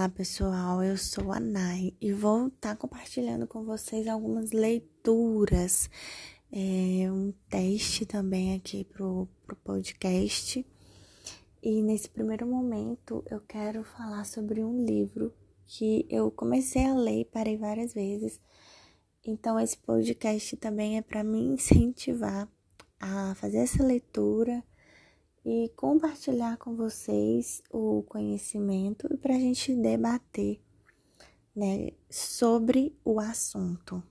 Olá pessoal, eu sou a Nai e vou estar tá compartilhando com vocês algumas leituras, é, um teste também aqui pro, pro podcast. E nesse primeiro momento eu quero falar sobre um livro que eu comecei a ler e parei várias vezes. Então esse podcast também é para me incentivar a fazer essa leitura e compartilhar com vocês o conhecimento e para a gente debater né, sobre o assunto.